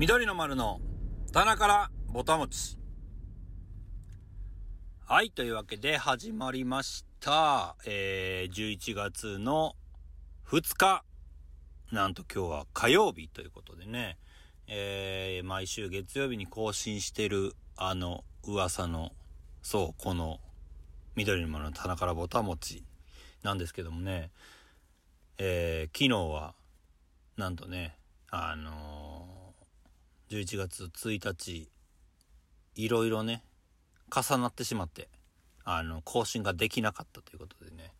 緑の丸の棚からぼたもち。はい、というわけで始まりました。えー、11月の2日。なんと今日は火曜日ということでね。えー、毎週月曜日に更新してるあの噂の、そう、この緑の丸の棚からぼたもちなんですけどもね。えー、昨日は、なんとね、あのー、11月1日、いろいろね、重なってしまって、あの、更新ができなかったということでね、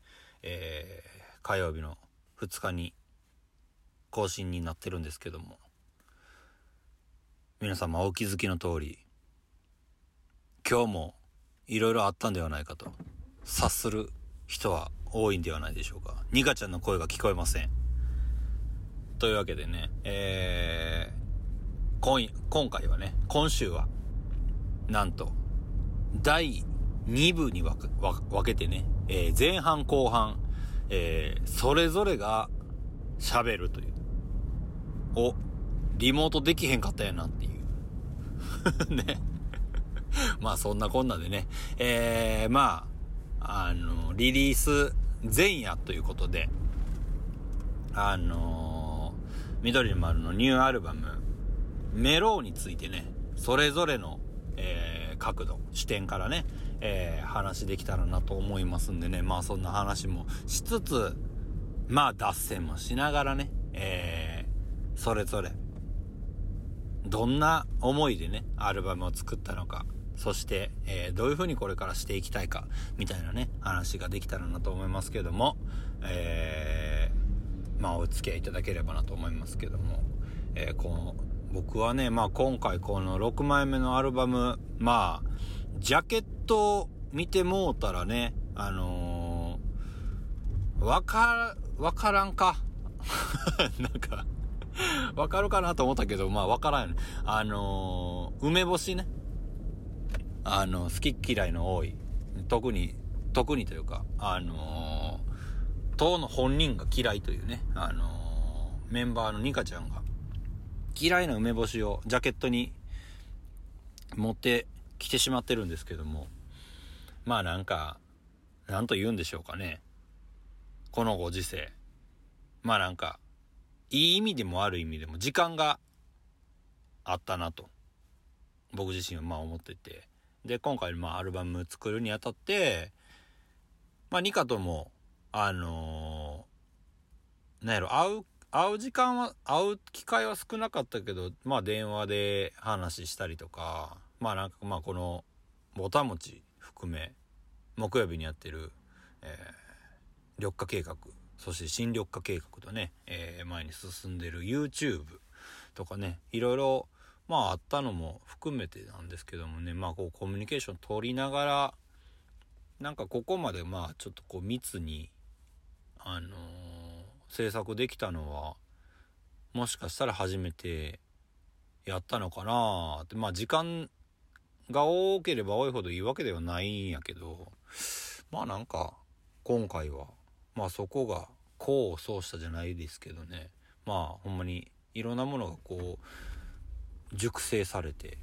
えー、火曜日の2日に更新になってるんですけども、皆様お気づきの通り、今日もいろいろあったんではないかと、察する人は多いんではないでしょうか。ニカちゃんの声が聞こえません。というわけでね、えー、今、今回はね、今週は、なんと、第2部に分け分けてね、えー、前半後半、えー、それぞれが喋るという。お、リモートできへんかったやなっていう。ね。まあそんなこんなでね、えー、まあ、あの、リリース前夜ということで、あのー、緑の丸のニューアルバム、メローについてね、それぞれの、えー、角度、視点からね、えー、話できたらなと思いますんでね、まあそんな話もしつつ、まあ脱線もしながらね、えー、それぞれ、どんな思いでね、アルバムを作ったのか、そして、えー、どういう風にこれからしていきたいか、みたいなね、話ができたらなと思いますけども、えー、まあお付き合いいただければなと思いますけども、えー、この、僕はね、まあ今回この6枚目のアルバム、まあ、ジャケットを見てもうたらね、あのー、わか、わからんか。なんか、わかるかなと思ったけど、まあわからん。あのー、梅干しね。あの、好き嫌いの多い。特に、特にというか、あのー、当の本人が嫌いというね、あのー、メンバーのニカちゃんが、嫌いな梅干しをジャケットに持ってきてしまってるんですけども、まあなんか、なんと言うんでしょうかね。このご時世。まあなんか、いい意味でも悪い意味でも時間があったなと。僕自身はまあ思ってて。で、今回まあアルバム作るにあたって、まあニカとも、あのー、なんやろ、会う、会う時間は、会う機会は少なかったけど、まあ電話で話したりとか、まあなんかまあこの、ぼたもち含め、木曜日にやってる、えー、緑化計画、そして新緑化計画とね、えー、前に進んでる YouTube とかね、いろいろ、まああったのも含めてなんですけどもね、まあこうコミュニケーション取りながら、なんかここまでまあちょっとこう密に、あのー、制作できたのは、もしかしたら初めてやったのかなって、まあ時間が多ければ多いほどいいわけではないんやけど、まあなんか今回は、まあそこが功を奏したじゃないですけどね、まあほんまにいろんなものがこう、熟成されて、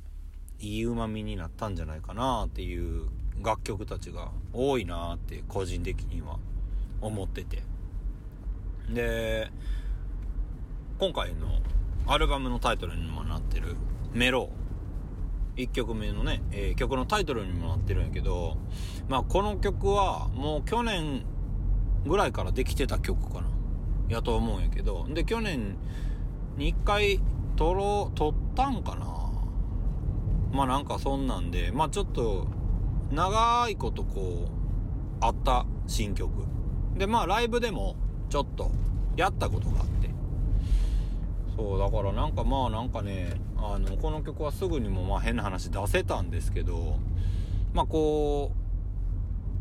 いい旨味になったんじゃないかなっていう楽曲たちが多いなって個人的には思ってて。で、今回のアルバムのタイトルにもなってるメロー1曲目のね、えー、曲のタイトルにもなってるんやけど、まあこの曲はもう去年ぐらいからできてた曲かな。やと思うんやけど、で去年に1回撮ろう、撮ったんかなまあなんかそんなんで、まあちょっと長いことこう、あった新曲。でまあライブでもちょっとやったことがあって。そう、だからなんかまあなんかね、あの、この曲はすぐにもまあ変な話出せたんですけど、まあこ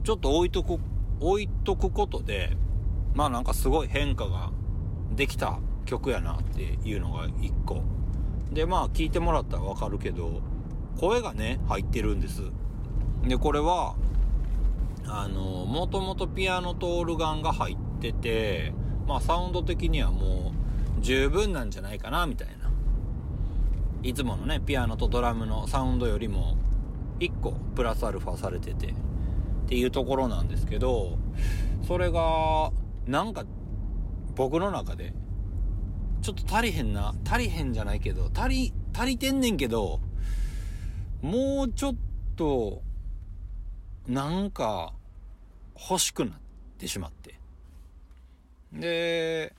う、ちょっと置いとく、置いとくことで、まあなんかすごい変化ができた曲やなっていうのが一個。でまあ聞いてもらったらわかるけど、声がね、入ってるんです。で、これは、あの、もともとピアノとオルガンが入ってて、まあサウンド的にはもう十分なんじゃないかな、みたいな。いつものね、ピアノとドラムのサウンドよりも、1個プラスアルファされてて、っていうところなんですけど、それが、なんか、僕の中で、ちょっと足りへんな、足りへんじゃないけど、足り、足りてんねんけど、もうちょっと、なんか、欲しくなってしまって。で、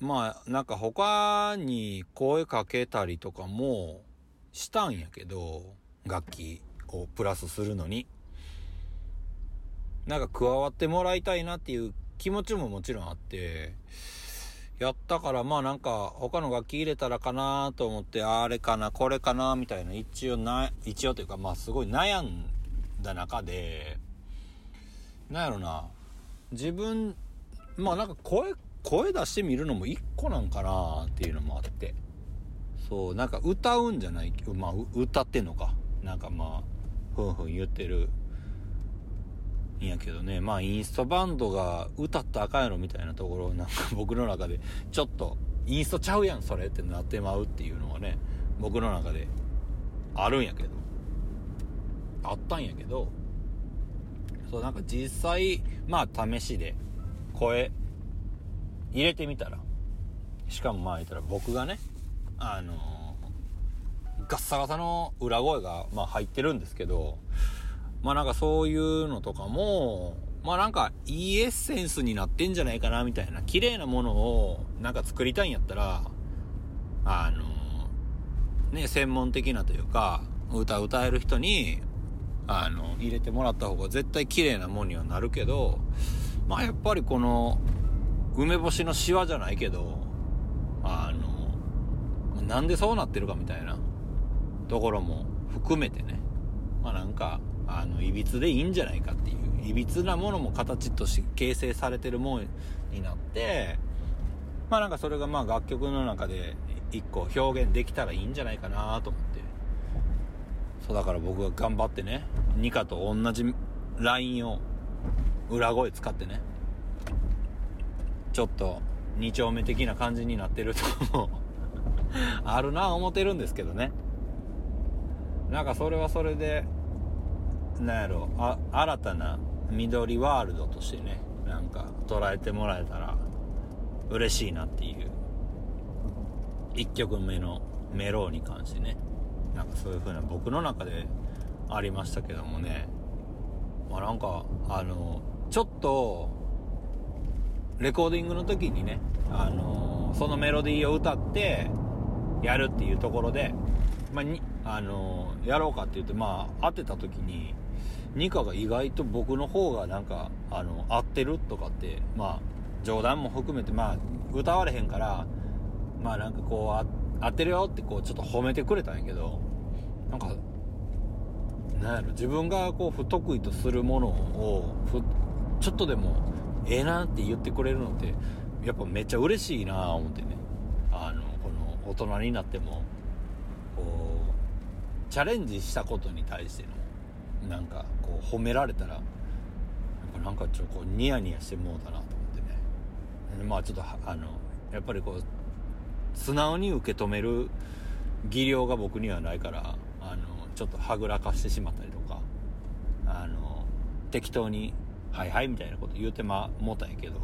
まあ、なんか他に声かけたりとかもしたんやけど、楽器をプラスするのに。なんか加わってもらいたいなっていう気持ちももちろんあって、やったからまあなんか他の楽器入れたらかなと思って、あれかな、これかな、みたいな一応な、一応というかまあすごい悩んだ中で、なんやろな、自分、まあなんか声声出してみるのも一個なんかなっていうのもあって。そう、なんか歌うんじゃない、まあ歌ってんのか。なんかまあ、ふんふん言ってる。んやけどね、まあインストバンドが歌ったらあかんやろみたいなところなんか 僕の中で、ちょっと、インストちゃうやんそれってなってまうっていうのはね、僕の中であるんやけど。あったんやけど、そうなんか実際、まあ試しで声入れてみたら、しかもまあ言ったら僕がね、あのー、ガッサガサの裏声が、まあ入ってるんですけど、まあなんかそういうのとかも、まあなんかいいエッセンスになってんじゃないかなみたいな、綺麗なものをなんか作りたいんやったら、あのー、ね、専門的なというか、歌歌える人に、あの、入れてもらった方が絶対綺麗なもんにはなるけど、まあやっぱりこの、梅干しのシワじゃないけど、あの、なんでそうなってるかみたいなところも含めてね、まあなんか、あの、歪でいいんじゃないかっていう、歪なものも形として形成されてるもんになって、まあなんかそれがまあ楽曲の中で一個表現できたらいいんじゃないかなと思って。そうだから僕が頑張ってね、ニカと同じラインを裏声使ってね、ちょっと2丁目的な感じになってるとも あるな思ってるんですけどね。なんかそれはそれで、なんやろ、あ、新たな緑ワールドとしてね、なんか捉えてもらえたら嬉しいなっていう、1曲目のメローに関してね、なんかそういう風な僕の中でありましたけどもね、まあなんか、あの、ちょっと、レコーディングの時にね、あのー、そのメロディーを歌って、やるっていうところで、まあ、に、あのー、やろうかって言って、まあ、当てた時に、ニカが意外と僕の方がなんか、あの、合ってるとかって、まあ、冗談も含めて、まあ、歌われへんから、まあなんかこう、合ってるよってこう、ちょっと褒めてくれたんやけど、なんか、なんやろ、自分がこう、不得意とするものを、ちょっとでも、ええなって言ってくれるのって、やっぱめっちゃ嬉しいなあ思ってね。あの、この大人になっても、こう、チャレンジしたことに対しての、なんか、こう、褒められたら、やっぱなんかちょっとこう、ニヤニヤしてもうたなと思ってね。まあちょっと、あの、やっぱりこう、素直に受け止める技量が僕にはないから、あの、ちょっとはぐらかしてしまったりとか、あの、適当にはいはいみたいなこと言うてま、もうたんやけど、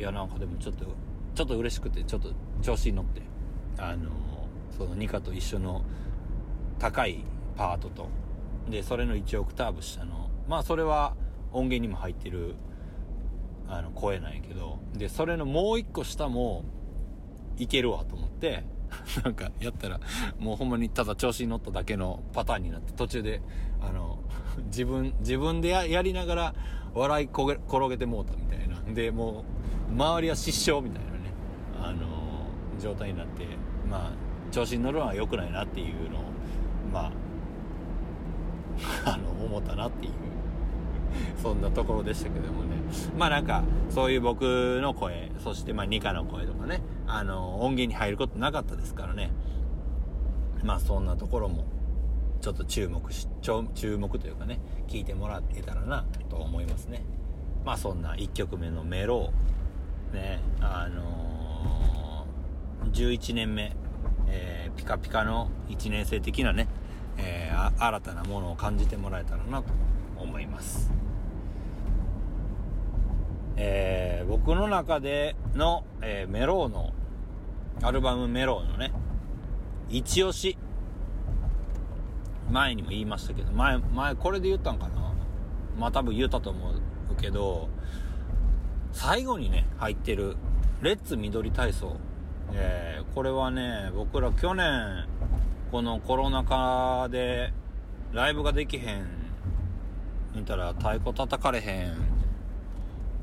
いやなんかでもちょっと、ちょっと嬉しくて、ちょっと調子に乗って、あのそのニカと一緒の高いパートと、で、それの1オクターブ下の、まあそれは音源にも入ってる、あの、声なんやけど、で、それのもう一個下も、いけるわと思って、なんかやったら、もうほんまにただ調子に乗っただけのパターンになって、途中で、あの、自分、自分でやりながら笑い転げてもうたみたいな。で、もう、周りは失笑みたいなね、あの、状態になって、まあ、調子に乗るのは良くないなっていうのを、まあ、あの、思ったなっていう そんなところでしたけどもね。まあなんか、そういう僕の声、そしてまあニカの声とかね、あの、音源に入ることなかったですからね。まあそんなところも、ちょっと注目し、注目というかね、聞いてもらえたらな、と思いますね。まあそんな1曲目のメロね、あのー、11年目、えー、ピカピカの1年生的なね、えー、新たなものを感じてもらえたらなと思います。えー、僕の中での、えー、メローの、アルバムメローのね、一押し。前にも言いましたけど、前、前これで言ったんかな？まあ多分言ったと思うけど、最後にね、入ってる、レッツ緑体操。えー、これはね、僕ら去年、このコロナ禍で、ライブができへん、見たら太鼓叩かれへん、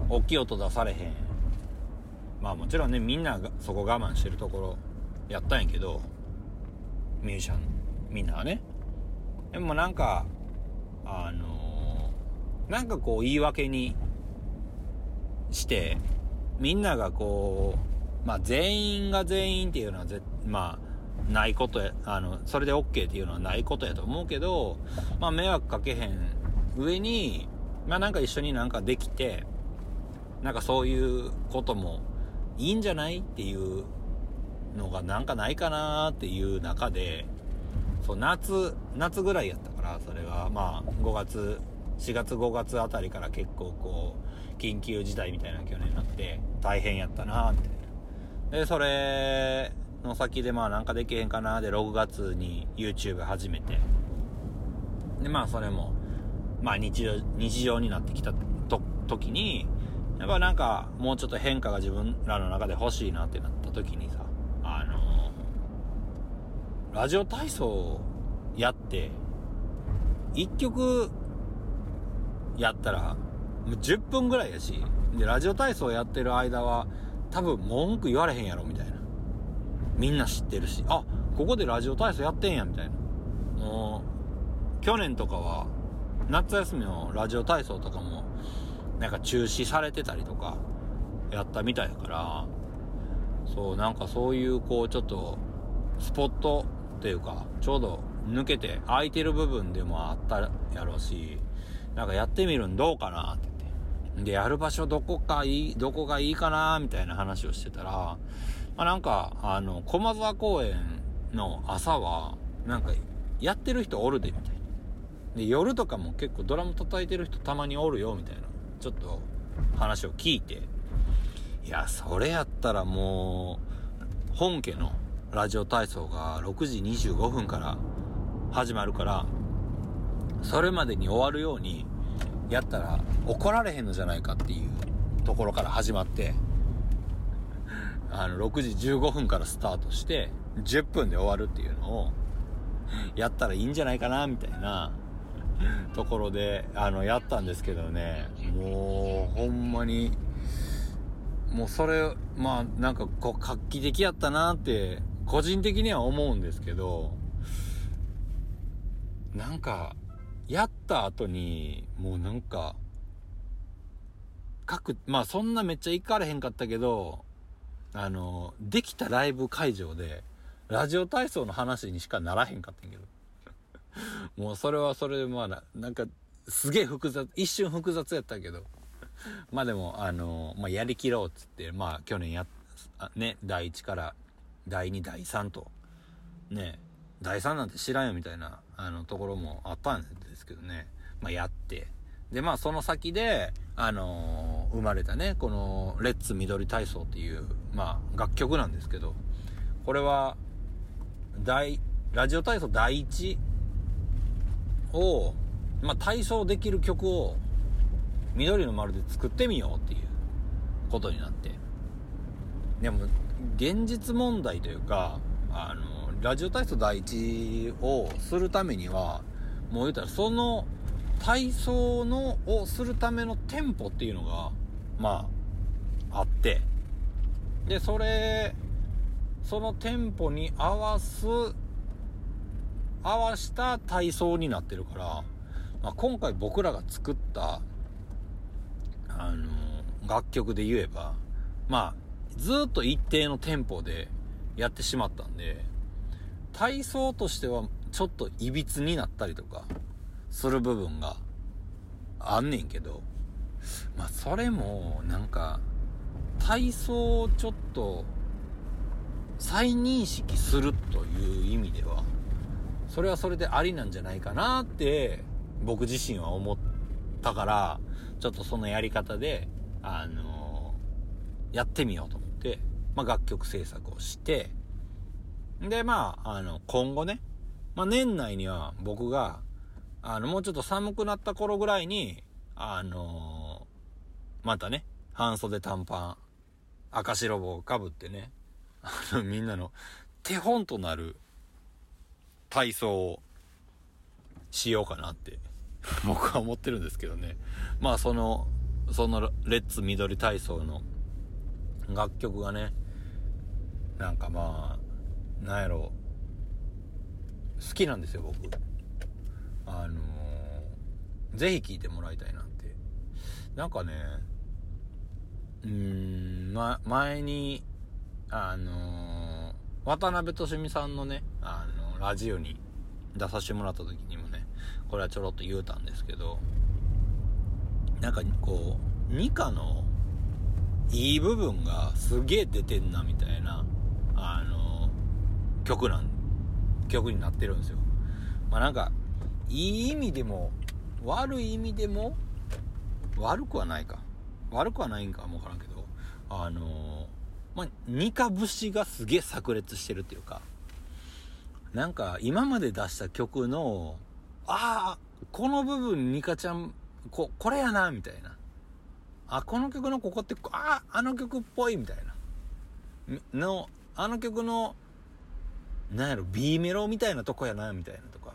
大きい音出されへん。まあもちろんね、みんながそこ我慢してるところやったんやけど、ミュージシャン、みんなはね。でもなんか、あのー、なんかこう言い訳にして、みんながこう、まあ全員が全員っていうのはぜ、まあ、ないことや、あの、それで OK っていうのはないことやと思うけど、まあ迷惑かけへん上に、まあなんか一緒になんかできて、なんかそういうこともいいんじゃないっていうのがなんかないかなっていう中で、そう、夏、夏ぐらいやったから、それが、まあ、5月、4月5月あたりから結構こう、緊急事態みたいな去年になって、大変やったなみたいな。で、それの先でまあなんかできへんかなで、6月に YouTube 始めて、で、まあそれも、まあ日常、日常になってきたと、時に、やっぱなんか、もうちょっと変化が自分らの中で欲しいなってなった時にさ、ラジオ体操やって、一曲やったら、もう10分ぐらいやし、で、ラジオ体操やってる間は、多分文句言われへんやろ、みたいな。みんな知ってるし、あ、ここでラジオ体操やってんや、みたいな。もう、去年とかは、夏休みのラジオ体操とかも、なんか中止されてたりとか、やったみたいやから、そう、なんかそういう、こう、ちょっと、スポットっていうか、ちょうど抜けて空いてる部分でもあったやろうし、なんかやってみるんどうかなって言って。で、やる場所どこかいい、どこがいいかなみたいな話をしてたら、まあなんか、あの、駒沢公園の朝は、なんか、やってる人おるで、みたいな。で、夜とかも結構ドラム叩いてる人たまにおるよ、みたいな。ちょっと話を聞いて、いや、それやったらもう、本家のラジオ体操が6時25分から始まるから、それまでに終わるようにやったら怒られへんのじゃないかっていうところから始まって、あの、6時15分からスタートして、10分で終わるっていうのを、やったらいいんじゃないかな、みたいなところで、あの、やったんですけどね、もう、ほんまに、もうそれ、まあ、なんか、こう、画期的やったなって、個人的には思うんですけど、なんか、やった後に、もうなんか、各、まあそんなめっちゃ行かれへんかったけど、あの、できたライブ会場で、ラジオ体操の話にしかならへんかったんけど。もうそれはそれでまあな、んか、すげえ複雑、一瞬複雑やったけど。まあでも、あの、まあやりきろうっつって、まあ去年や、ね、第1から第2、第3と、ね、第3なんて知らんよみたいな、あの、ところもあったんですけどね。まあやって。で、まあその先で、あのー、生まれたね、この、レッツ緑体操っていう、まあ楽曲なんですけど、これは、第、ラジオ体操第1を、まあ、体操できる曲を、緑の丸で作ってみようっていうことになって。でも、現実問題というか、あの、ラジオ体操第一をするためには、もう言うたら、その体操の、をするためのテンポっていうのが、まあ、あって、で、それ、そのテンポに合わす合わした体操になってるから、まあ、今回僕らが作った、あの、楽曲で言えば、まあ、ずっと一定のテンポでやってしまったんで、体操としてはちょっと歪になったりとか、する部分があんねんけど、まあそれも、なんか、体操をちょっと、再認識するという意味では、それはそれでありなんじゃないかなって、僕自身は思ったから、ちょっとそのやり方で、あのー、やってみようと思って、まあ、楽曲制作をして、で、まあ、あの、今後ね、まあ、年内には僕が、あの、もうちょっと寒くなった頃ぐらいに、あのー、またね、半袖短パン、赤白帽をかぶってね、あの、みんなの手本となる体操をしようかなって僕は思ってるんですけどね。まあその、そのレッツ緑体操の楽曲がね、なんかまあ、なんやろ、好きなんですよ、僕。あのー、ぜひ聴いてもらいたいなって。なんかね、うーん、ま、前に、あのー、渡辺俊美さんのね、あの、ラジオに出させてもらった時にもね、これはちょろっと言うたんですけど、なんかこう、ニカのいい部分がすげえ出てんなみたいな、あの、曲なん、曲になってるんですよ。まあなんか、いい意味でも、悪い意味でも、悪くはないか。悪くはないんかもわからんけど、あのまあ、ニカ節がすげえ炸裂してるっていうか、なんか今まで出した曲の、ああ、この部分ニカちゃん、こ、これやな、みたいな。あ、この曲のここって、ああ、の曲っぽい、みたいな。の、あの曲の、なんやろ、B メロみたいなとこやな、みたいなとか。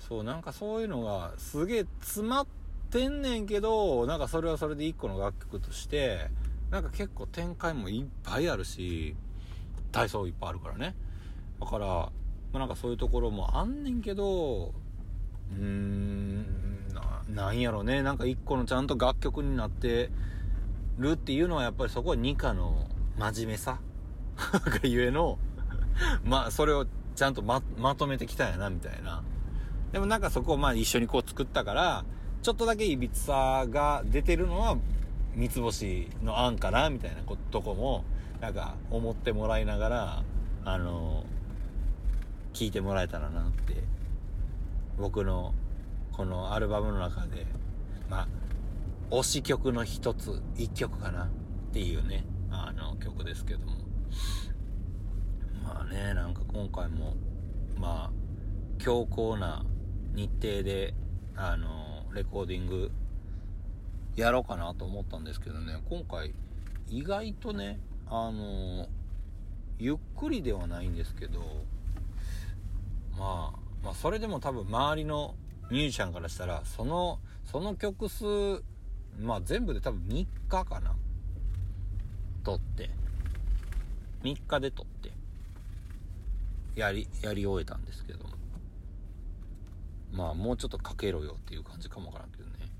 そう、なんかそういうのがすげえ詰まってんねんけど、なんかそれはそれで一個の楽曲として、なんか結構展開もいっぱいあるし、体操いっぱいあるからね。だから、まあ、なんかそういうところもあんねんけど、うーん、な、んやろね。なんか一個のちゃんと楽曲になってるっていうのはやっぱりそこはニカの真面目さがゆえの、まあそれをちゃんとま、まとめてきたんやな、みたいな。でもなんかそこをまあ一緒にこう作ったから、ちょっとだけ歪さが出てるのは三つ星の案かな、みたいなとこも、なんか思ってもらいながら、あの聞いてもらえたらなって僕のこのアルバムの中でまあ推し曲の一つ一曲かなっていうねあの曲ですけども。まあねなんか今回もまあ強硬な日程であのレコーディングやろうかなと思ったんですけどね。今回意外とねあのゆっくりではないんですけどまあ、まあ、それでも多分周りのミュージシャンからしたら、その、その曲数、まあ全部で多分3日かな。撮って。3日で撮って。やり、やり終えたんですけど。まあもうちょっとかけろよっていう感じかもわからんけどね。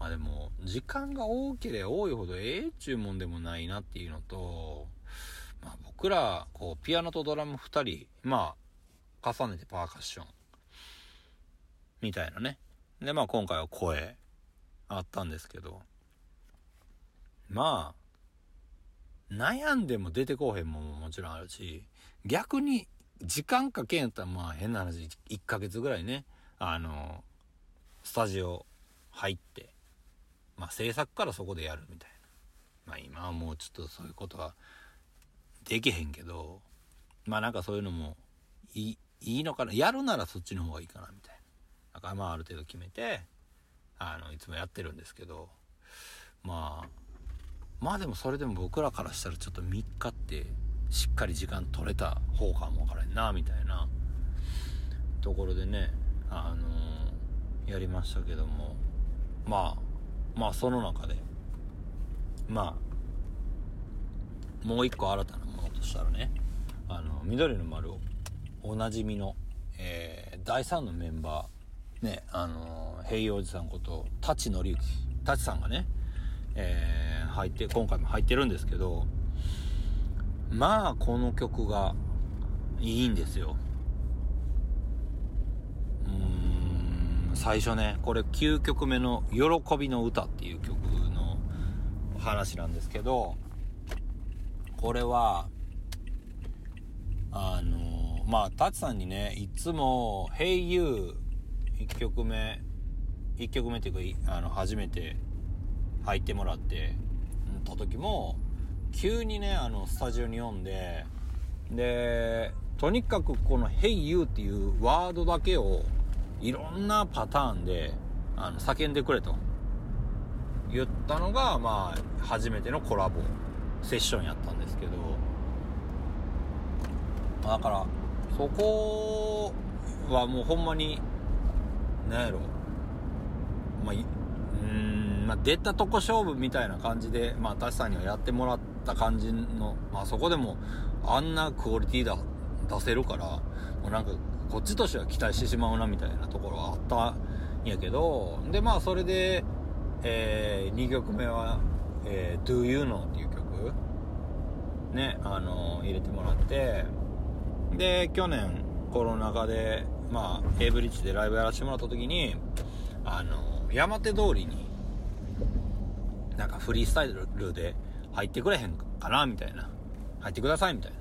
まあでも、時間が多ければ多いほどええ注文でもないなっていうのと、まあ僕ら、こう、ピアノとドラム2人、まあ、重ねてパーカッション。みたいなね。で、まあ今回は声、あったんですけど、まあ、悩んでも出てこうへんもんももちろんあるし、逆に時間かけんやったらまあ変な話、1ヶ月ぐらいね、あの、スタジオ入って、まあ制作からそこでやるみたいな。まあ今はもうちょっとそういうことはできへんけど、まあなんかそういうのもいい、いいのかな。やるならそっちの方がいいかなみたいな。だかまあある程度決めて、あの、いつもやってるんですけど、まあ、まあでもそれでも僕らからしたらちょっと3日ってしっかり時間取れた方かもわからんな、みたいなところでね、あのー、やりましたけども、まあ、まあその中で、まあ、もう一個新たなものとしたらね、あの、緑の丸をおなじみの、えー、第3のメンバー、ね、あのー、平洋寺さんこと、舘則之、舘さんがね、えー、入って、今回も入ってるんですけど、まあ、この曲がいいんですよ。うん、最初ね、これ9曲目の喜びの歌っていう曲の話なんですけど、これは、あの、まあ、タチさんにね、いつも、Hey You、1曲目、1曲目っていうか、あの、初めて入ってもらって、た時も、急にね、あの、スタジオに読んで、で、とにかくこの Hey You っていうワードだけを、いろんなパターンで、あの、叫んでくれと。言ったのが、まあ、初めてのコラボ、セッションやったんですけど、だから、そこはもうほんまに、なんやろ、まあ、うん、まあ、出たとこ勝負みたいな感じで、まあ、タシさんにはやってもらった感じの、まあ、そこでも、あんなクオリティだ、出せるから、もうなんか、こっちとしては期待してしまうな、みたいなところはあったんやけど、で、まあ、それで、えー、2曲目は、えー、Do You Know っていう曲、ね、あのー、入れてもらって、で、去年、コロナ禍で、まあ、エイブリッジでライブやらせてもらった時に、あの、山手通りに、なんかフリースタイルで入ってくれへんかなみたいな。入ってくださいみたい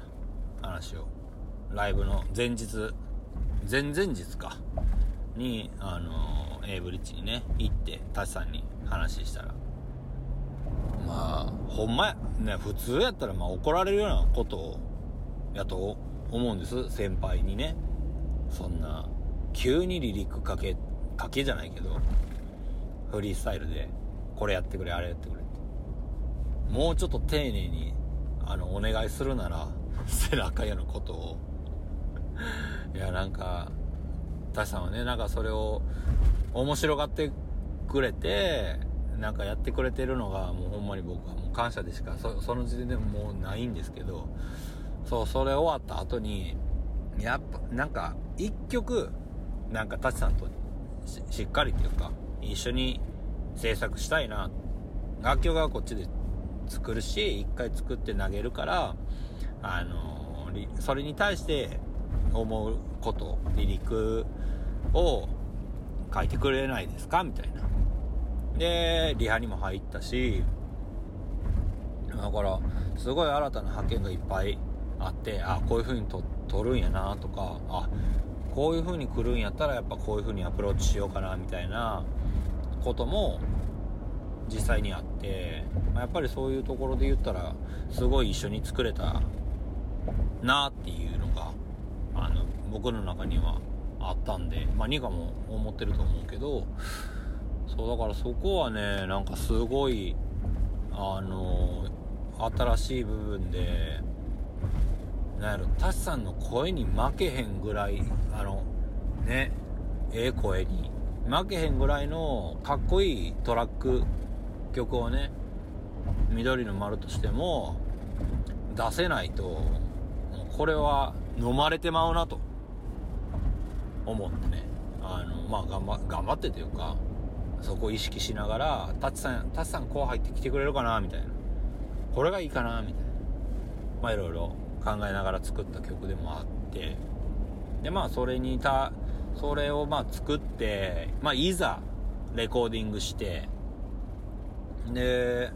な話を、ライブの前日、前々日か、に、あの、エイブリッジにね、行って、タチさんに話したら、まあ、ほんまや、ね、普通やったらまあ怒られるようなことを、やと思うんです。先輩にね。そんな、急に離陸かけ、かけじゃないけど、フリースタイルで、これやってくれ、あれやってくれって。もうちょっと丁寧に、あの、お願いするなら、背中やのことを。いや、なんか、タシさんはね、なんかそれを、面白がってくれて、なんかやってくれてるのが、もうほんまに僕はもう感謝でしか、そその時点でもうないんですけど、そう、それ終わった後に、やっぱ、なんか、一曲、なんか、タチさんとしっかりっていうか、一緒に制作したいな。楽曲はこっちで作るし、一回作って投げるから、あのそれに対して思うこと、離陸を書いてくれないですかみたいな。で、リハにも入ったし、だから、すごい新たな発見がいっぱいあって、あ、こういう風にと撮るんやなとか、あ、こういう風に来るんやったらやっぱこういう風にアプローチしようかなみたいなことも実際にあって、まやっぱりそういうところで言ったら、すごい一緒に作れたなっていうのが、あの、僕の中にはあったんで、まあ、ニカも思ってると思うけど、そう、だからそこはね、なんかすごい、あの新しい部分で、なんやろ、タシさんの声に負けへんぐらい、あの、ね、ええ声に、負けへんぐらいのかっこいいトラック、曲をね、緑の丸としても、出せないと、これは飲まれてまうなと、思ってね、あの、まあ、頑張、頑張ってというか、そこを意識しながら、タチさん、タチさんこう入ってきてくれるかなみたいな。これがいいかなみたいな。まあ、いろいろ考えながら作った曲でもあってでまあそれにたそれをまあ作ってまあいざレコーディングしてで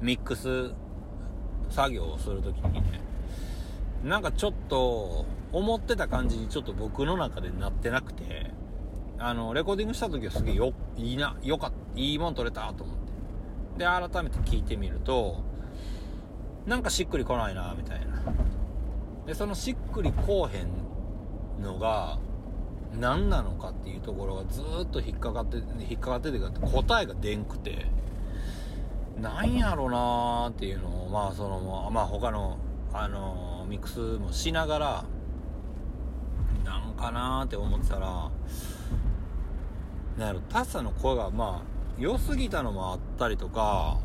ミックス作業をするときにねなんかちょっと思ってた感じにちょっと僕の中でなってなくてあのレコーディングした時はすげえよいいなよかったいいもん撮れたと思って。で改めて聞いてみるとなんかしっくりこないな、みたいな。で、そのしっくりこうへんのが、何なのかっていうところがずっと引っかかって、引っかかっててか答えがでんくて、なんやろなーっていうのを、まあその、まあ他の、あのー、ミックスもしながら、なんかなーって思ってたら、なんやろ、タッサの声がまあ、良すぎたのもあったりとか、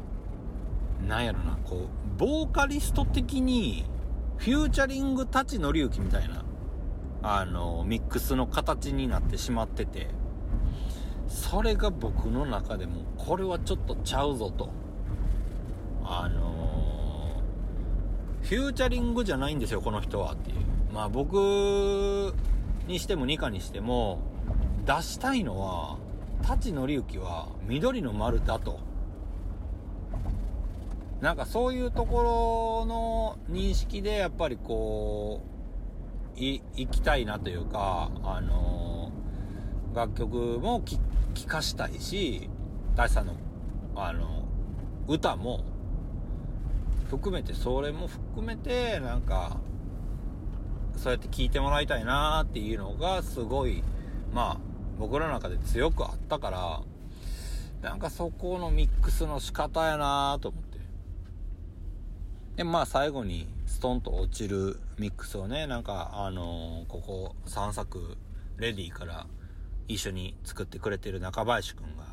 なんやろな、こう、ボーカリスト的に、フューチャリング立ちのりゆきみたいな、あの、ミックスの形になってしまってて、それが僕の中でも、これはちょっとちゃうぞと。あのー、フューチャリングじゃないんですよ、この人はっていう。まあ僕にしてもニカにしても、出したいのは、立ちのりゆきは緑の丸だと。なんかそういうところの認識でやっぱりこうい、行きたいなというか、あのー、楽曲も聴かしたいし、大さんの、あの、歌も、含めて、それも含めて、なんか、そうやって聴いてもらいたいなーっていうのが、すごい、まあ、僕らの中で強くあったから、なんかそこのミックスの仕方やなーと思って。で、まあ最後にストンと落ちるミックスをね、なんかあのー、ここ3作、レディーから一緒に作ってくれてる中林くんが、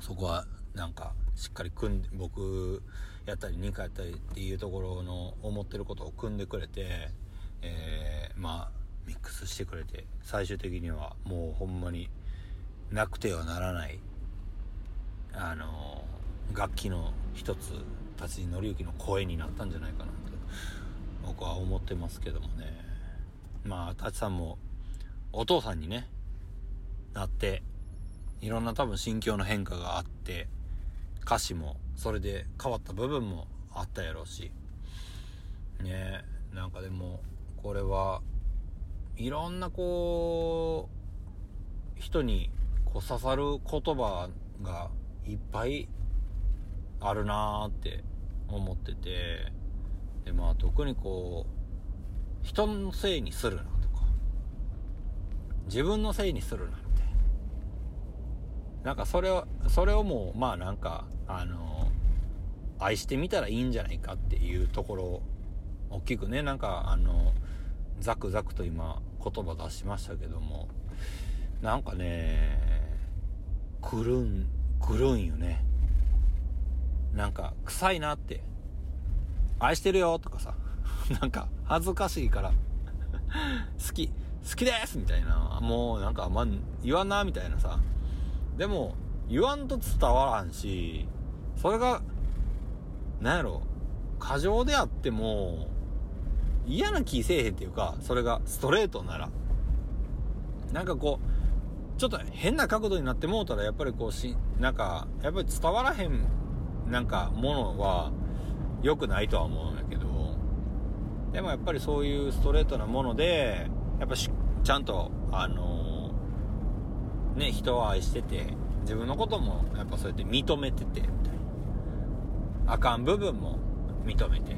そこはなんかしっかり組んで、僕やったり2回やったりっていうところの思ってることを組んでくれて、えー、まあミックスしてくれて、最終的にはもうほんまになくてはならないあの楽器の一つ達人紀之の声になったんじゃないかなと僕は思ってますけどもね。まあ舘さんもお父さんにねなっていろんな多分心境の変化があって歌詞もそれで変わった部分もあったやろうしねなんかでもこれはいろんなこう人にこう刺さる言葉がいっぱいあるなーって思ってて、で、まあ特にこう、人のせいにするなとか、自分のせいにするなみたいな。んかそれを、それをもう、まあなんか、あの、愛してみたらいいんじゃないかっていうところ大きくね、なんかあの、ザクザクと今言葉出しましたけども、なんかね、来るん来るんよね。なんか、臭いなって。愛してるよとかさ。なんか、恥ずかしいから 好き、好きですみたいな。もうなんか、ま言わんなみたいなさ。でも、言わんと伝わらんし、それが、なんやろ、過剰であっても、嫌な気せえへんっていうか、それがストレートなら。なんかこう、ちょっと変な角度になってもうたら、やっぱりこうし、なんか、やっぱり伝わらへん、なんか、ものは、良くないとは思うんやけど、でもやっぱりそういうストレートなもので、やっぱし、ちゃんと、あのー、ね、人を愛してて、自分のことも、やっぱそうやって認めてて、みたいな。あかん部分も認めて、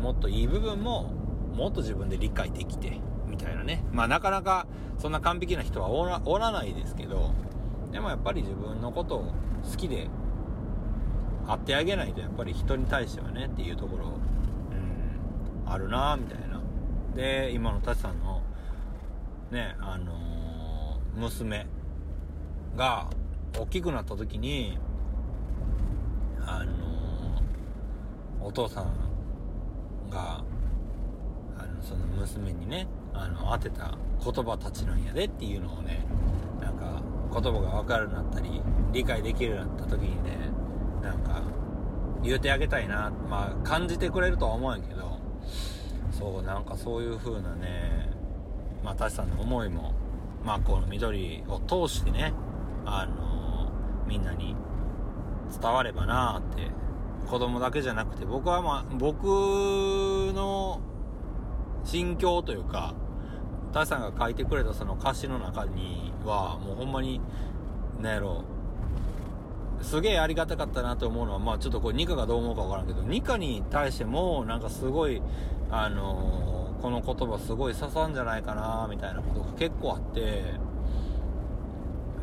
もっといい部分も、もっと自分で理解できて、みたいなね。まあなかなかそんな完璧な人はおらおらないですけど、でもやっぱり自分のことを好きで会ってあげないとやっぱり人に対してはねっていうところ、うん、あるなみたいな。で、今の舘さんの、ね、あのー、娘が大きくなった時に、あのー、お父さんが、あの、その娘にね、あの、当てた言葉たちなんやでっていうのをね、なんか、言葉がわかるようになったり、理解できるようになった時にね、なんか、言うてあげたいな、まあ、感じてくれるとは思うんやけど、そう、なんかそういう風なね、まあ、タシさんの思いも、まあ、この緑を通してね、あのー、みんなに伝わればなって、子供だけじゃなくて、僕はまあ、僕の心境というか、タさんが書いてくれたその歌詞の中には、もうほんまに、なんやろ、すげえありがたかったなと思うのは、まあちょっとこれニカがどう思うかわからんけど、ニカに対しても、なんかすごい、あのー、この言葉すごい刺さんじゃないかな、みたいなことが結構あって、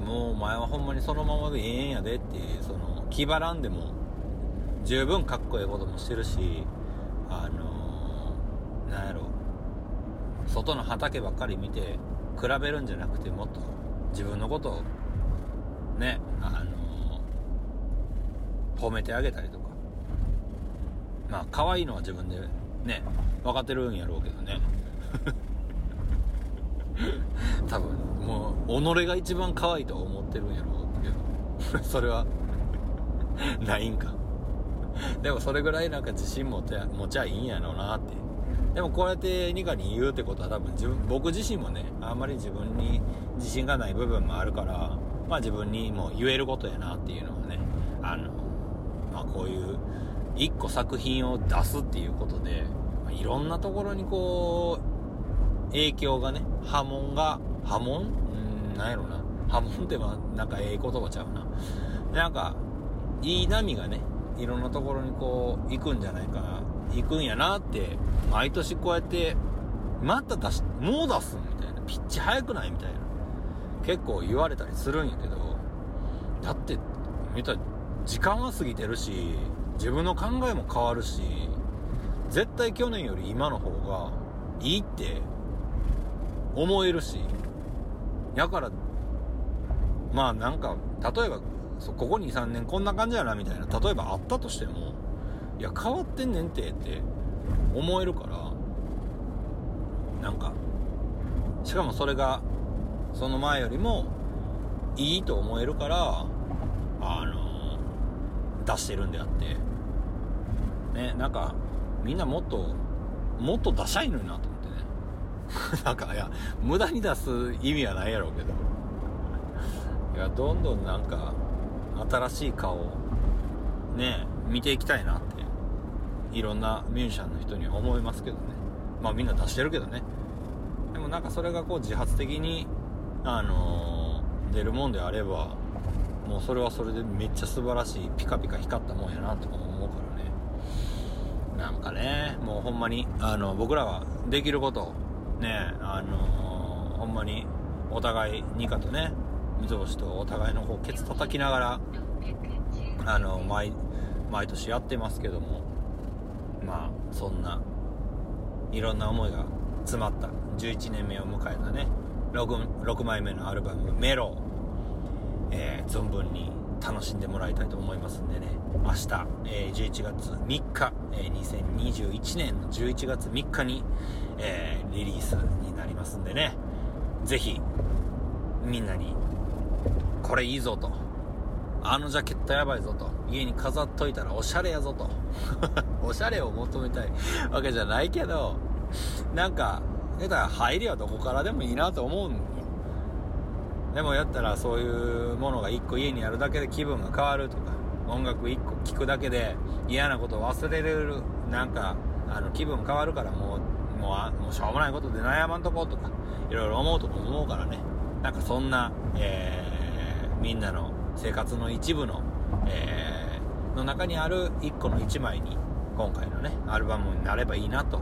もうお前はほんまにそのままでええんやでって、その、気張らんでも、十分かっこいいこともしてるし、あのー、なんやろ、外の畑ばっかり見て比べるんじゃなくてもっと自分のことをねあの、褒めてあげたりとか。まあ可愛いのは自分でね分かってるんやろうけどね。多分もう己が一番可愛いとは思ってるんやろうけど。それはないんか。でもそれぐらいなんか自信持て持ちゃいいんやろうなって。でもこうやってニカに言うってことは多分自分、僕自身もね、あんまり自分に自信がない部分もあるから、まあ自分にも言えることやなっていうのはね、あの、まあこういう一個作品を出すっていうことで、まあ、いろんなところにこう、影響がね、波紋が、波紋？うん、なんやろな。波紋ってまあ、なんかええ言葉ちゃうな。なんか、いい波がね、いろんなところにこう、行くんじゃないかな。行くんやなって、毎年こうやって、また出し、もう出すみたいな。ピッチ速くないみたいな。結構言われたりするんやけど、だって、見たら、時間は過ぎてるし、自分の考えも変わるし、絶対去年より今の方がいいって思えるし、やから、まあなんか、例えば、ここ2、3年こんな感じやなみたいな、例えばあったとしても、いや変わってんねんってって思えるから、なんか、しかもそれが、その前よりもいいと思えるから、出してるんであって、ね、なんか、みんなもっと、もっと出しゃいのになと思ってね。なんか、いや、無駄に出す意味はないやろうけど。いや、どんどんなんか、新しい顔を、ね、見ていきたいなって、いろんなミュージシャンの人には思いますけどね。まあみんな出してるけどね。でもなんかそれがこう自発的に、あのー、出るもんであれば、もうそれはそれでめっちゃ素晴らしい、ピカピカ光ったもんやなとか思うからね。なんかね、もうほんまに、あの、僕らができること、ね、あのー、ほんまに、お互い、ニカとね、三つ星とお互いのこう、ケツ叩きながら、あの、毎、毎年やってますけども、まあ、そんな、いろんな思いが詰まった11年目を迎えたね、6, 6枚目のアルバム、メロえー、存分に楽しんでもらいたいと思いますんでね、明日、えー、11月3日、えー、2021年の11月3日に、えー、リリースになりますんでね、ぜひ、みんなに、これいいぞと、あのジャケットやばいぞと、家に飾っといたらおしゃれやぞと、おしゃれを求めたいわけじゃないけど、なんか、だから入りはどこからでもいいなと思うんでもやったらそういうものが1個家にあるだけで気分が変わるとか、音楽1個聴くだけで嫌なことを忘れれる、なんか、あの気分変わるからもう、もう、もうしょうもないことで悩まんとことか、いろいろ思うと思うからね。なんかそんな、えー、みんなの生活の一部の、えー、の中にある1個の1枚に、今回のね、アルバムになればいいなと、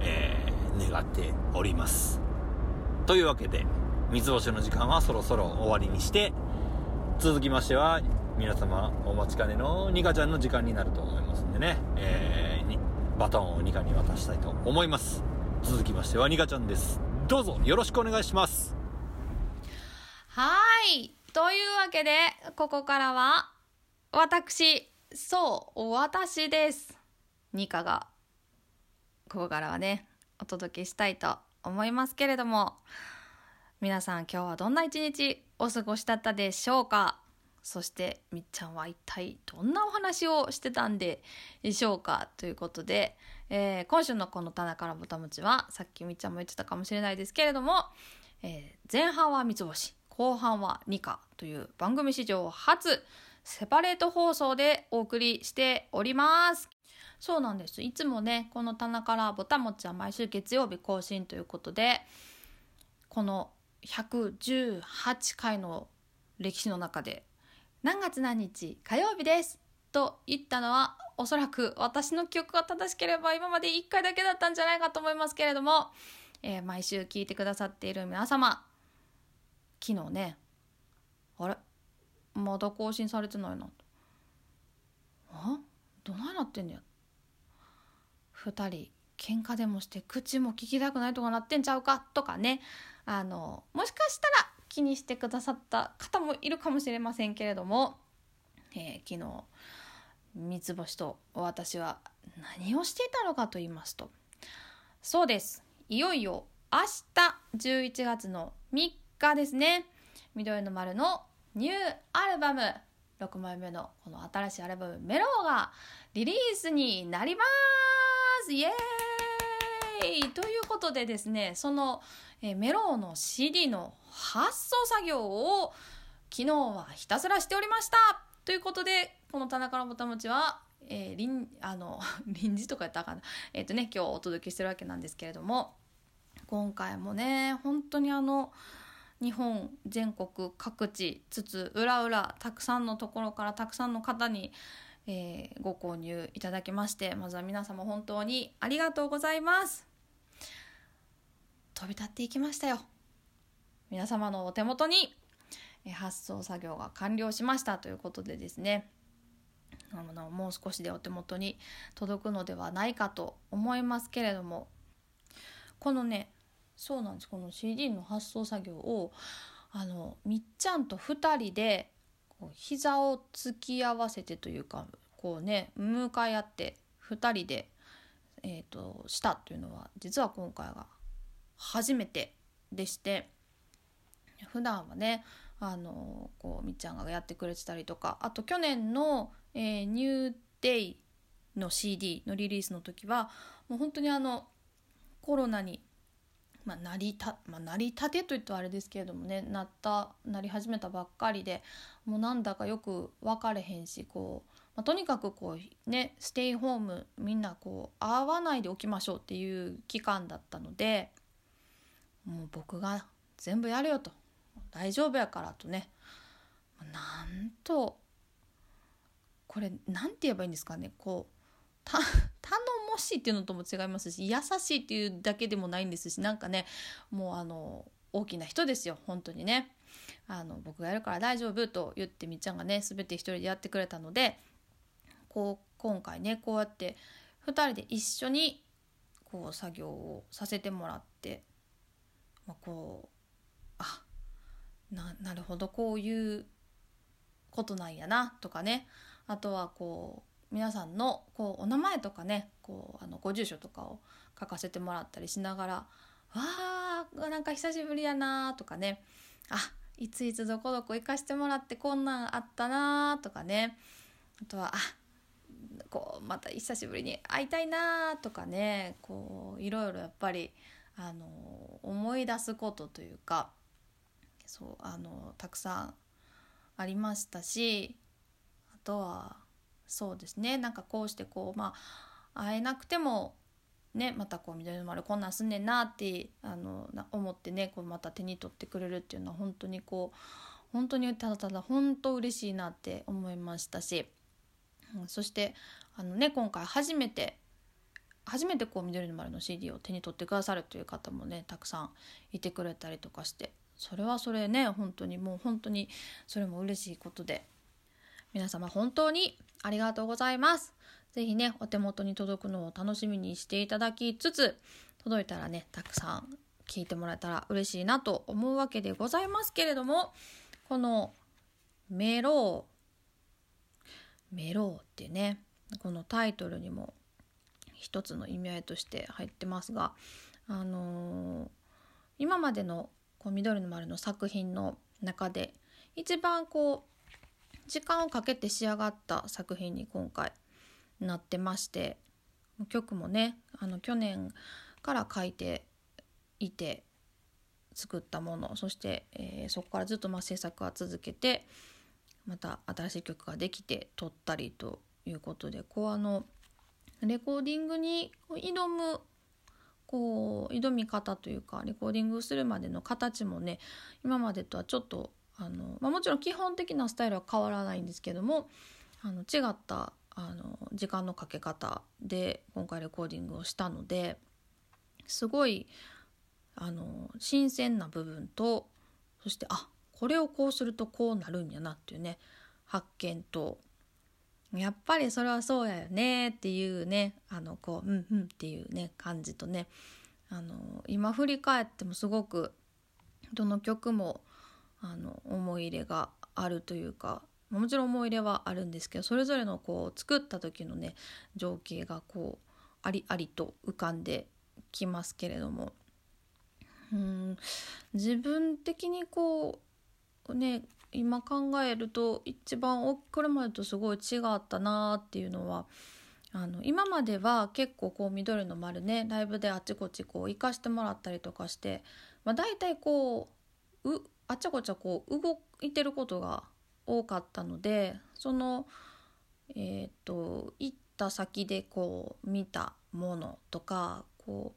えー、願っております。というわけで、三つ星の時間はそろそろ終わりにして、続きましては、皆様お待ちかねのニカちゃんの時間になると思いますんでね、えー、バトンをニカに渡したいと思います。続きましてはニカちゃんです。どうぞよろしくお願いします。はい。というわけで、ここからは、私、そう、私です。ニカが、ここからはね、お届けしたいと思いますけれども、皆さん今日はどんな一日お過ごしだったでしょうか？そしてみっちゃんは一体どんなお話をしてたんでしょうか？ということで、えー、今週のこの棚からぼたもちはさっきみっちゃんも言ってたかもしれないですけれども、えー、前半は三つ星後半は二課という番組史上初セパレート放送でお送りしております。そうなんです。いつもね、この棚からぼたもちは毎週月曜日更新ということで、この118回の歴史の中で何月何日火曜日ですと言ったのはおそらく私の記憶が正しければ今まで1回だけだったんじゃないかと思いますけれども、えー、毎週聞いてくださっている皆様昨日ねあれ？まだ更新されてないなとあ？どないなってんねや。2人喧嘩でもして口も聞きたくないとかなってんちゃうか？とかね。あの、もしかしたら気にしてくださった方もいるかもしれませんけれども、えー、昨日、三つ星と私は何をしていたのかと言いますと、そうです。いよいよ明日11月の3日ですね。緑の丸のニューアルバム、6枚目のこの新しいアルバムメロがリリースになりますイエーイい。ということでですね、その、え、メローの CD の発送作業を昨日はひたすらしておりました。ということで、この田中のぼたもちはえー、臨あの 臨時とかやったかな。えっ、とね今日お届けしてるわけなんですけれども今回もね本当にあの日本全国各地つつ裏裏たくさんのところからたくさんの方に、えー、ご購入いただきましてまずは皆様本当にありがとうございます。飛び立っていきましたよ。皆様のお手元に発送作業が完了しましたということでですね。あのもう少しでお手元に届くのではないかと思いますけれども。このねそうなんです。この CD の発送作業をあのみっちゃんと2人でこう膝を突き合わせてというかこうね向かい合って2人で、えーと、したというのは実は今回が初めてでして普段はねあのこうみっちゃんがやってくれてたりとかあと去年の、えー、ニューデイの CD のリリースの時はもう本当にあのコロナにまあ、なりた、まあ、なりたてといってはあれですけれどもねなったなり始めたばっかりでもうなんだかよく分かれへんしこう、まあ、とにかくこうねステイホームみんなこう会わないでおきましょうっていう期間だったのでもう僕が全部やるよと。大丈夫やからとね。なんとこれなんて言えばいいんですかね。こう 頼もしいっていうのとも違いますし優しいっていうだけでもないんですしなんかねもうあの大きな人ですよ。本当にね。あの僕がやるから大丈夫と言ってみっちゃんがね全て一人でやってくれたのでこう今回ねこうやって2人で一緒にこう作業をさせてもらって、まあ、こうあななるほどこういうことなんやなとかね。あとはこう皆さんのこうお名前とかねこうあのご住所とかを書かせてもらったりしながら「わーなんか久しぶりやな」とかね「あいついつどこどこ行かしてもらってこんなんあったな」とかね。あとは「あこうまた久しぶりに会いたいな」とかね。こういろいろやっぱりあの思い出すことというかそうあのたくさんありましたしあとはそうですねなんかこうしてこうまあ会えなくてもねまたこう緑の丸こんなんすんねんなってあの思ってねこうまた手に取ってくれるっていうのは本当にこう本当にただただ本当嬉しいなって思いましたし、うん、そしてあのね今回初めて初めてこう緑の丸の CD を手に取ってくださるという方もねたくさんいてくれたりとかしてそれはそれね本当にもう本当にそれも嬉しいことで皆様本当にありがとうございます。是非ね、お手元に届くのを楽しみにしていただきつつ、届いたらね、たくさん聞いてもらえたら嬉しいなと思うわけでございますけれども、このメロー、メローってね、このタイトルにも一つの意味合いとして入ってますが、あのー、今までのこう緑の丸の作品の中で一番こう時間をかけて仕上がった作品に今回なってまして曲もねあの去年から書いていて作ったものそして、えー、そこからずっとまあ制作は続けてまた新しい曲ができて撮ったりということでこうあのレコーディングに挑むこう挑み方というかレコーディングするまでの形もね今までとはちょっとあの、まあ、もちろん基本的なスタイルは変わらないんですけどもあの違ったあの時間のかけ方で今回レコーディングをしたのですごいあの新鮮な部分とそしてあこれをこうするとこうなるんやなっていうね発見とやっぱりそれはそうやよねっていうねあのこううんうんっていうね感じとねあの今振り返ってもすごくどの曲もあの思い入れがあるというかもちろん思い入れはあるんですけどそれぞれのこう作った時のね情景がこうありありと浮かんできますけれどもうん自分的にこうね今考えると一番これまでとすごい違ったなっていうのはあの今までは結構こう緑の丸ねライブであちこちこう行かしてもらったりとかして、まあ、大体こううあちゃこちゃこう動いてることが多かったのでそのえー、と行った先でこう見たものとかこ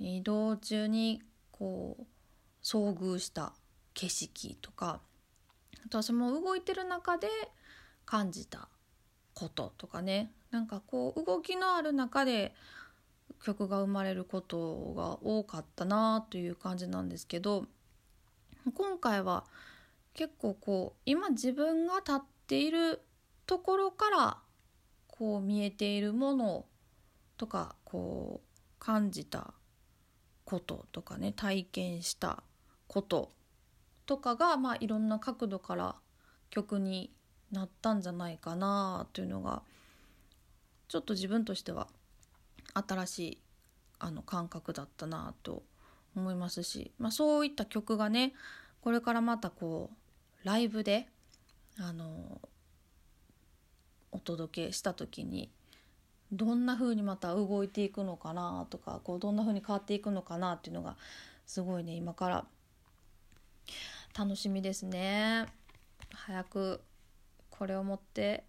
う移動中にこう遭遇した景色とか私も動いてる中で感じたこととかね。なんかこう動きのある中で曲が生まれることが多かったなという感じなんですけど今回は結構こう今自分が立っているところからこう見えているものとかこう感じたこととかね体験したこととかが、まあ、いろんな角度から曲になったんじゃないかなというのがちょっと自分としては新しいあの感覚だったなと思いますし、まあ、そういった曲がねこれからまたこうライブであのお届けした時にどんな風にまた動いていくのかなとかこうどんな風に変わっていくのかなっていうのがすごいね今から楽しみですね。早くこれを持って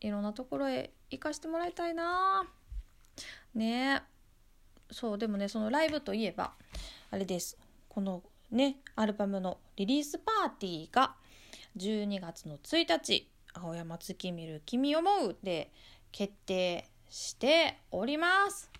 いろんなところへ行かしてもらいたいな。ね。そうでもねそのライブといえばあれです。このねアルバムのリリースパーティーが12月の1日「青山月見る君思う」で決定しております。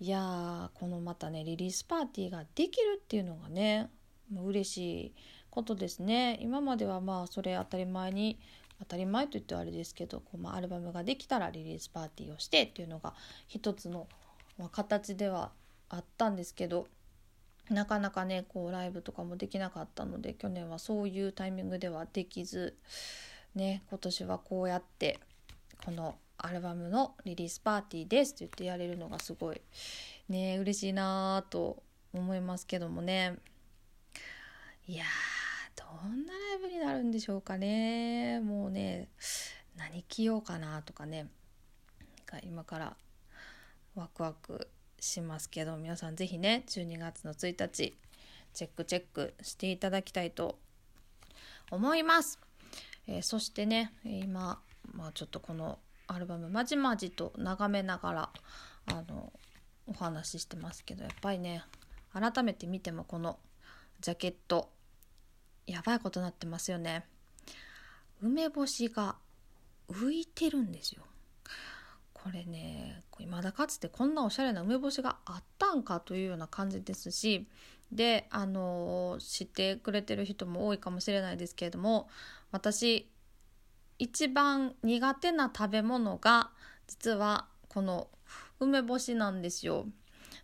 いやーこのまたねリリースパーティーができるっていうのがね嬉しい。ことですね。今まではまあそれ当たり前に当たり前と言ってはあれですけどこう、まあ、アルバムができたらリリースパーティーをしてっていうのが一つの、ま、形ではあったんですけどなかなかねこうライブとかもできなかったので去年はそういうタイミングではできずね今年はこうやってこのアルバムのリリースパーティーですって言ってやれるのがすごいね嬉しいなと思いますけどもね。いやどんなライブになるんでしょうかね。もうね何着ようかなとかね。今からワクワクしますけど皆さん是非ね12月の1日チェックチェックしていただきたいと思います、えー、そしてね今、まあ、ちょっとこのアルバムまじまじと眺めながらあのお話ししてますけどやっぱりね改めて見てもこのジャケットやばいことになってますよね梅干しが浮いてるんですよこれねまだかつてこんなおしゃれな梅干しがあったんかというような感じですしであの知ってくれてる人も多いかもしれないですけれども私一番苦手な食べ物が実はこの梅干しなんですよ。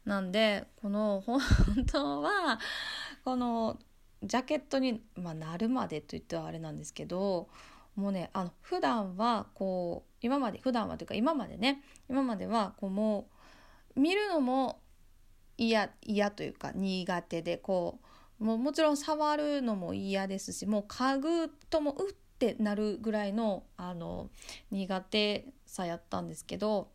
なんでこの本当はこのジャケットに、まあ、なるまでと言ってはあれなんですけどもうねあの普段はこう今まで普段はというか今までね今まではこうもう見るのも嫌嫌というか苦手でこうもうもちろん触るのも嫌ですしもう家具ともうってなるぐらいのあの苦手さやったんですけど、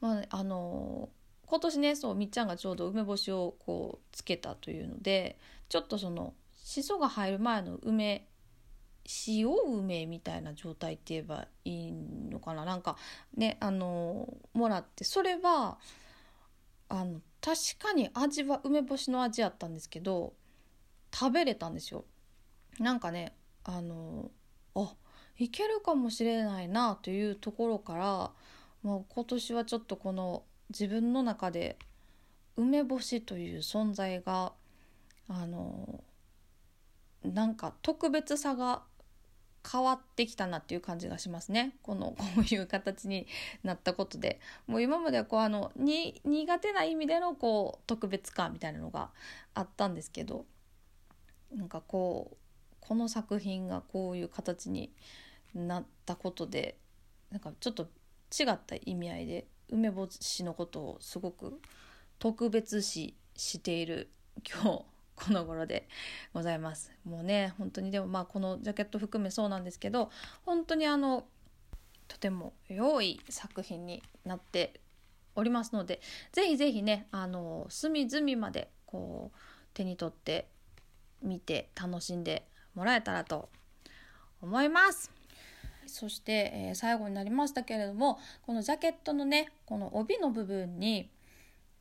まあ、あの今年ねそうみっちゃんがちょうど梅干しをこうつけたというのでちょっとそのしそが入る前の梅塩梅みたいな状態って言えばいいのかな？なんかねあのもらってそれはあの確かに味は梅干しの味やったんですけど食べれたんですよ。なんかねあのあいけるかもしれないなというところからもう今年はちょっとこの自分の中で梅干しという存在があのなんか特別さが変わってきたなっていう感じがしますね。この こういう形になったことで。もう今まではこうあのに苦手な意味でのこう特別感みたいなのがあったんですけどなんかこうこの作品がこういう形になったことでなんかちょっと違った意味合いで梅干しのことをすごく特別視している今日。この頃でございます。もうね本当にでもまあこのジャケット含めそうなんですけど本当にあのとても良い作品になっておりますのでぜひぜひねあの隅々までこう手に取って見て楽しんでもらえたらと思います。そして、えー最後になりましたけれどもこのジャケットのねこの帯の部分に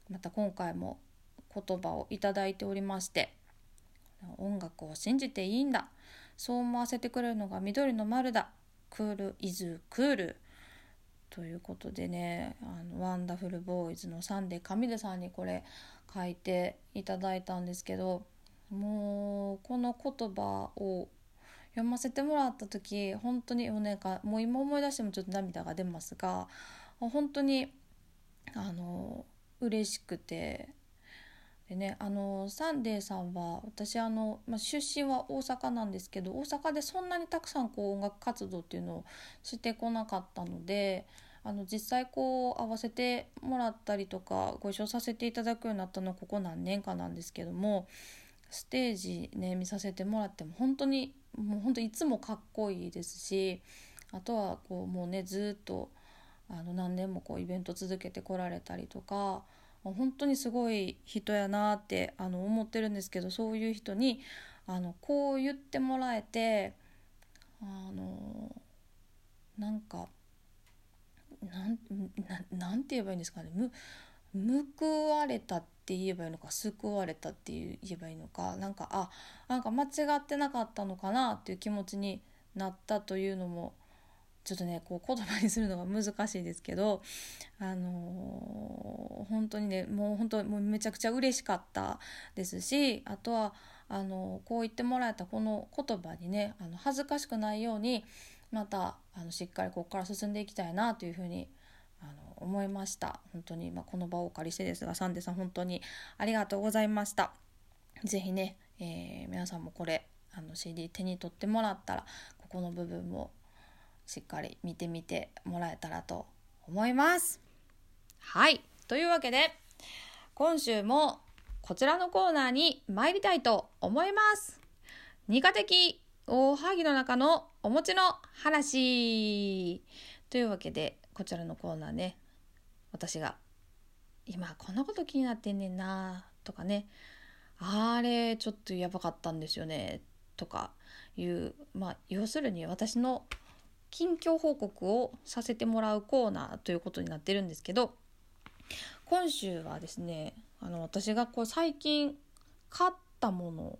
また今回も言葉をいただいておりまして「音楽を信じていいんだ。そう思わせてくれるのが緑の丸だ。クールイズクール」ということでねあのワンダフルボーイズのサンデー上出さんにこれ書いていただいたんですけどもうこの言葉を読ませてもらった時本当にもうなんもう今思い出してもちょっと涙が出ますが本当にあの嬉しくてでねあのサンデーさんは私あの、まあ、出身は大阪なんですけど大阪でそんなにたくさんこう音楽活動っていうのをしてこなかったのであの実際こう合わせてもらったりとかご一緒させていただくようになったのはここ何年かなんですけどもステージね見させてもらっても本当にもう本当いつもかっこいいですしあとはこうもうねずっとあの何年もこうイベント続けてこられたりとか本当にすごい人やなってあの思ってるんですけどそういう人にあのこう言ってもらえてあのなんかなんなんて言えばいいんですかね。む報われたって言えばいいのか救われたって言えばいいのかなんかあなんか間違ってなかったのかなっていう気持ちになったというのもちょっとねこう言葉にするのが難しいですけどあのー本当にねもう本当もうめちゃくちゃ嬉しかったですしあとはあのこう言ってもらえたこの言葉にねあの恥ずかしくないようにまたあのしっかりここから進んでいきたいなというふうにあの思いました。本当に、まあ、この場をお借りしてですがサンデーさん本当にありがとうございました。是非ね、えー皆さんもこれあの CD 手に取ってもらったらここの部分もしっかり見てみてもらえたらと思います。はい。というわけで今週もこちらのコーナーに参りたいと思います。二課的おはぎの中のお餅の話。というわけでこちらのコーナーね私が今こんなこと気になってんねんなとかねあれちょっとやばかったんですよねとかいうまあ要するに私の近況報告をさせてもらうコーナーということになってるんですけど今週はですねあの私がこう最近買ったもの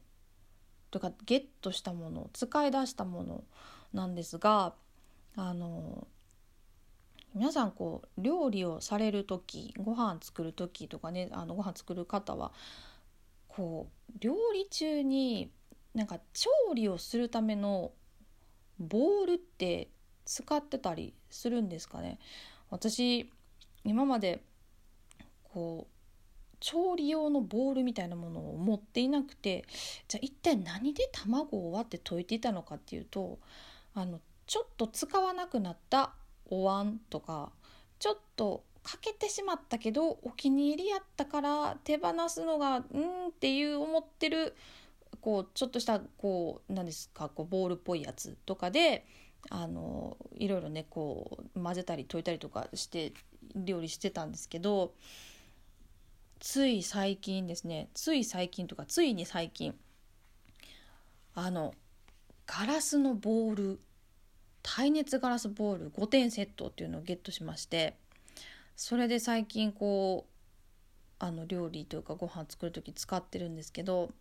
とかゲットしたもの使い出したものなんですがあの皆さんこう料理をされる時ご飯作る時とかねあのご飯作る方はこう料理中になんか調理をするためのボールって使ってたりするんですかね。私今までこう調理用のボールみたいなものを持っていなくてじゃあ一体何で卵を割って溶いていたのかっていうとあのちょっと使わなくなったお椀とかちょっとかけてしまったけどお気に入りやったから手放すのがうんっていう思ってるこうちょっとしたこう何ですかこうボールっぽいやつとかであのいろいろねこう混ぜたり溶いたりとかして料理してたんですけどつい最近ですねつい最近とかついに最近あのガラスのボール耐熱ガラスボール5点セットっていうのをゲットしましてそれで最近こうあの料理というかご飯作る時使ってるんですけど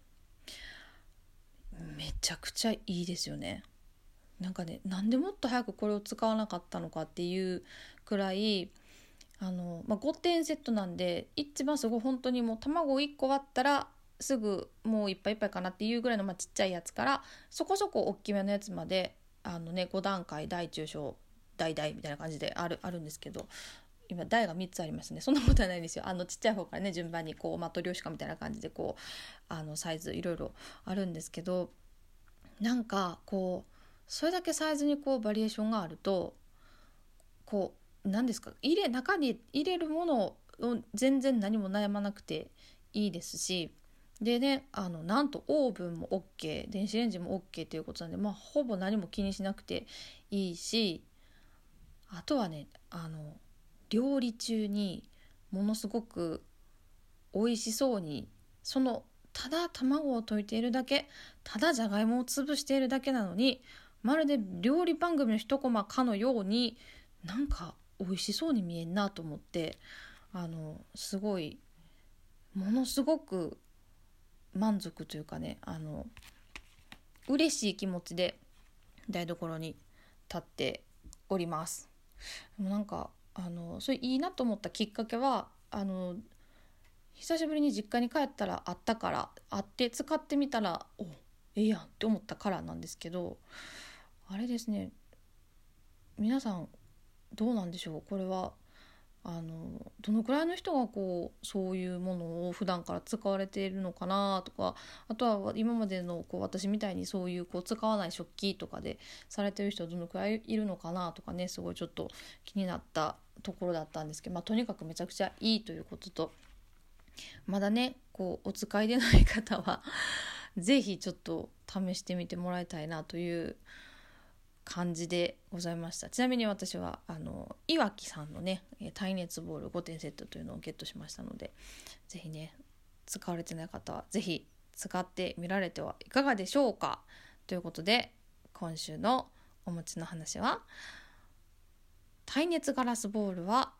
めちゃくちゃいいですよね。なんかねなんでもっと早くこれを使わなかったのかっていうくらいあの、まあ、5点セットなんで一番すごい本当にもう卵1個割ったらすぐもういっぱいいっぱいかなっていうぐらいの、まあ、ちっちゃいやつからそこそこ大きめのやつまであの、ね、5段階大中小大大みたいな感じであるあるんですけど今台が3つありますね。そんなことはないんですよ。あのちっちゃい方からね順番にこうマトリョーシカみたいな感じでこうあのサイズいろいろあるんですけどなんかこうそれだけサイズにこうバリエーションがあるとこう何ですか入れ中に入れるものを全然何も悩まなくていいですしでねあのなんとオーブンも OK 電子レンジも OK ということなんでまあほぼ何も気にしなくていいしあとはねあの料理中にものすごく美味しそうにそのただ卵を溶いているだけただじゃがいもを潰しているだけなのにまるで料理番組の一コマかのようになんか美味しそうに見えんなと思ってあのすごいものすごく満足というかねあの嬉しい気持ちで台所に立っております。もなんかあのそれいいなと思ったきっかけはあの久しぶりに実家に帰ったらあったからあって使ってみたらおええやんって思ったからなんですけどあれですね。皆さんどうなんでしょう？これはあのどのくらいの人がこうそういうものを普段から使われているのかなとかあとは今までのこう私みたいにそういうこう使わない食器とかでされてる人はどのくらいいるのかなとかねすごいちょっと気になったところだったんですけど、まあ、とにかくめちゃくちゃいいということとまだねこうお使いでない方は是非ちょっと試してみてもらいたいなという感じでございました。ちなみに私はあのいわきさんのね耐熱ボール5点セットというのをゲットしましたので是非ね使われてない方は是非使ってみられてはいかがでしょうか？ということで今週のお餅の話は耐熱ガラスボールは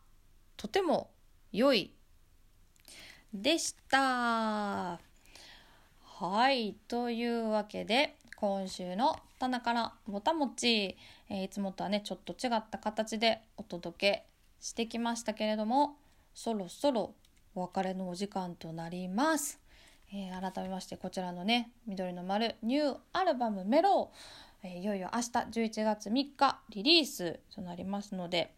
とても良いでした。はいというわけで今週の棚からぼたもち、えー、いつもとはねちょっと違った形でお届けしてきましたけれどもそろそろお別れのお時間となります、えー、改めましてこちらのね緑の丸ニューアルバムメロ。ー、えー、いよいよ明日11月3日リリースとなりますので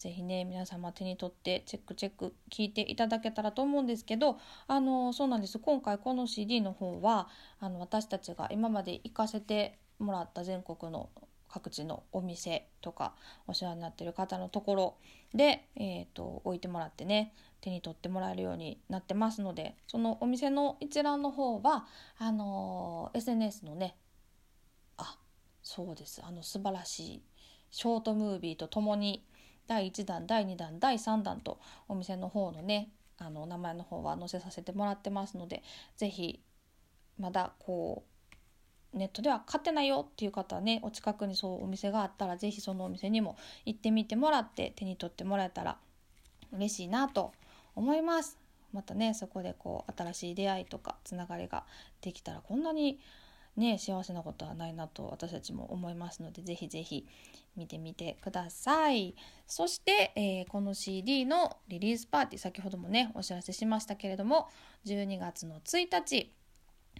ぜひね皆様手に取ってチェックチェック聞いていただけたらと思うんですけどあのそうなんです。今回この CD の方はあの私たちが今まで行かせてもらった全国の各地のお店とかお世話になってる方のところで、えーと、置いてもらってね手に取ってもらえるようになってますのでそのお店の一覧の方はあのー、SNS のねあそうです。あの素晴らしいショートムービーとともに第1弾第2弾第3弾とお店の方のねあの名前の方は載せさせてもらってますので是非まだこうネットでは買ってないよっていう方はねお近くにそうお店があったら是非そのお店にも行ってみてもらって手に取ってもらえたら嬉しいなと思います。またねそこでこう新しい出会いとかつながりができたらこんなにね幸せなことはないなと私たちも思いますのでぜひぜひ見てみてください。そして、えー、この CD のリリースパーティー先ほどもねお知らせしましたけれども12月の1日、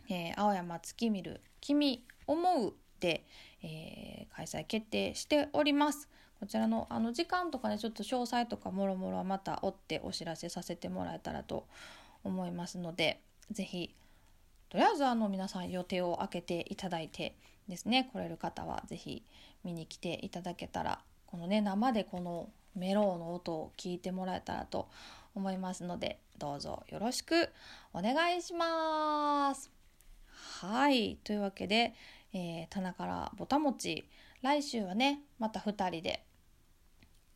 えー、青山月見る君思うで、えー、開催決定しております。こちらのあの時間とかねちょっと詳細とかもろもろはまた追ってお知らせさせてもらえたらと思いますので是非とりあえずあの皆さん予定を空けていただいてですね来れる方は是非見に来ていただけたらこのね生でこのメローの音を聞いてもらえたらと思いますのでどうぞよろしくお願いします。はいというわけで、えー、棚からぼたもち来週はねまた2人で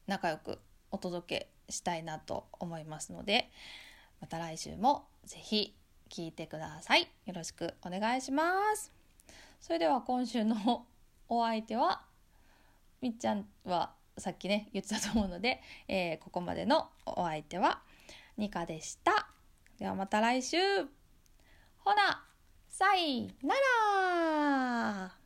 仲良くお届けしたいなと思いますのでまた来週も是非聞いてください。よろしくお願いします。それでは今週の お相手はみっちゃんはさっきね言ってたと思うので、えー、ここまでのお相手はニカでした。ではまた来週。ほなさいなら。